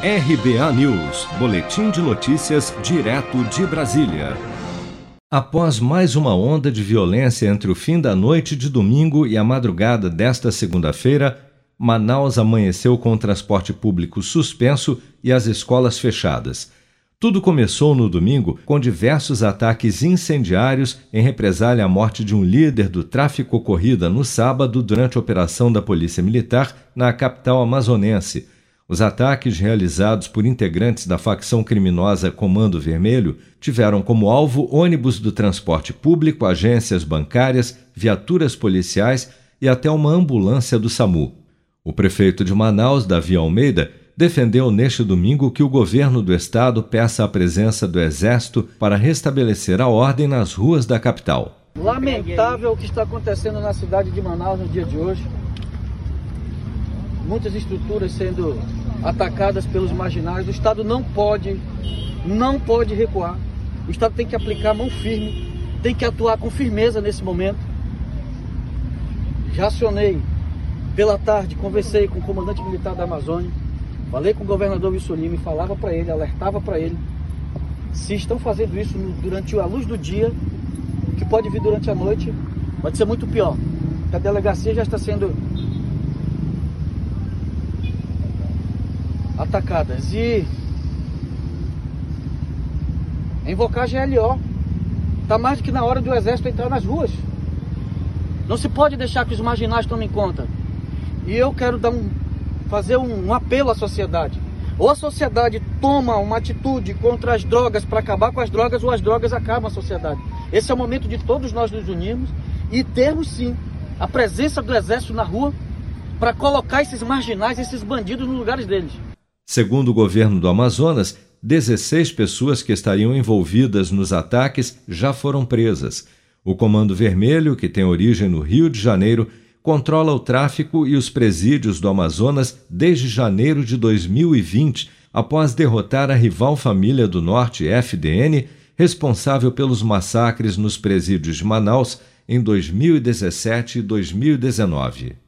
RBA News, Boletim de Notícias, direto de Brasília. Após mais uma onda de violência entre o fim da noite de domingo e a madrugada desta segunda-feira, Manaus amanheceu com o transporte público suspenso e as escolas fechadas. Tudo começou no domingo com diversos ataques incendiários em represália à morte de um líder do tráfico ocorrida no sábado durante a operação da Polícia Militar na capital amazonense. Os ataques realizados por integrantes da facção criminosa Comando Vermelho tiveram como alvo ônibus do transporte público, agências bancárias, viaturas policiais e até uma ambulância do SAMU. O prefeito de Manaus, Davi Almeida, defendeu neste domingo que o governo do estado peça a presença do Exército para restabelecer a ordem nas ruas da capital. Lamentável o que está acontecendo na cidade de Manaus no dia de hoje. Muitas estruturas sendo atacadas pelos marginais. O Estado não pode, não pode recuar. O Estado tem que aplicar mão firme, tem que atuar com firmeza nesse momento. Já acionei pela tarde, conversei com o comandante militar da Amazônia Falei com o governador Wilson Lima falava para ele, alertava para ele, se estão fazendo isso durante a luz do dia, que pode vir durante a noite, pode ser muito pior. A delegacia já está sendo atacadas e invocar a GLO. Está mais do que na hora do exército entrar nas ruas. Não se pode deixar que os marginais tomem conta. E eu quero dar um fazer um, um apelo à sociedade. Ou a sociedade toma uma atitude contra as drogas para acabar com as drogas, ou as drogas acabam a sociedade. Esse é o momento de todos nós nos unirmos e termos sim a presença do exército na rua para colocar esses marginais, esses bandidos nos lugares deles. Segundo o governo do Amazonas, 16 pessoas que estariam envolvidas nos ataques já foram presas. O Comando Vermelho, que tem origem no Rio de Janeiro, controla o tráfico e os presídios do Amazonas desde janeiro de 2020, após derrotar a rival Família do Norte, FDN, responsável pelos massacres nos presídios de Manaus em 2017 e 2019.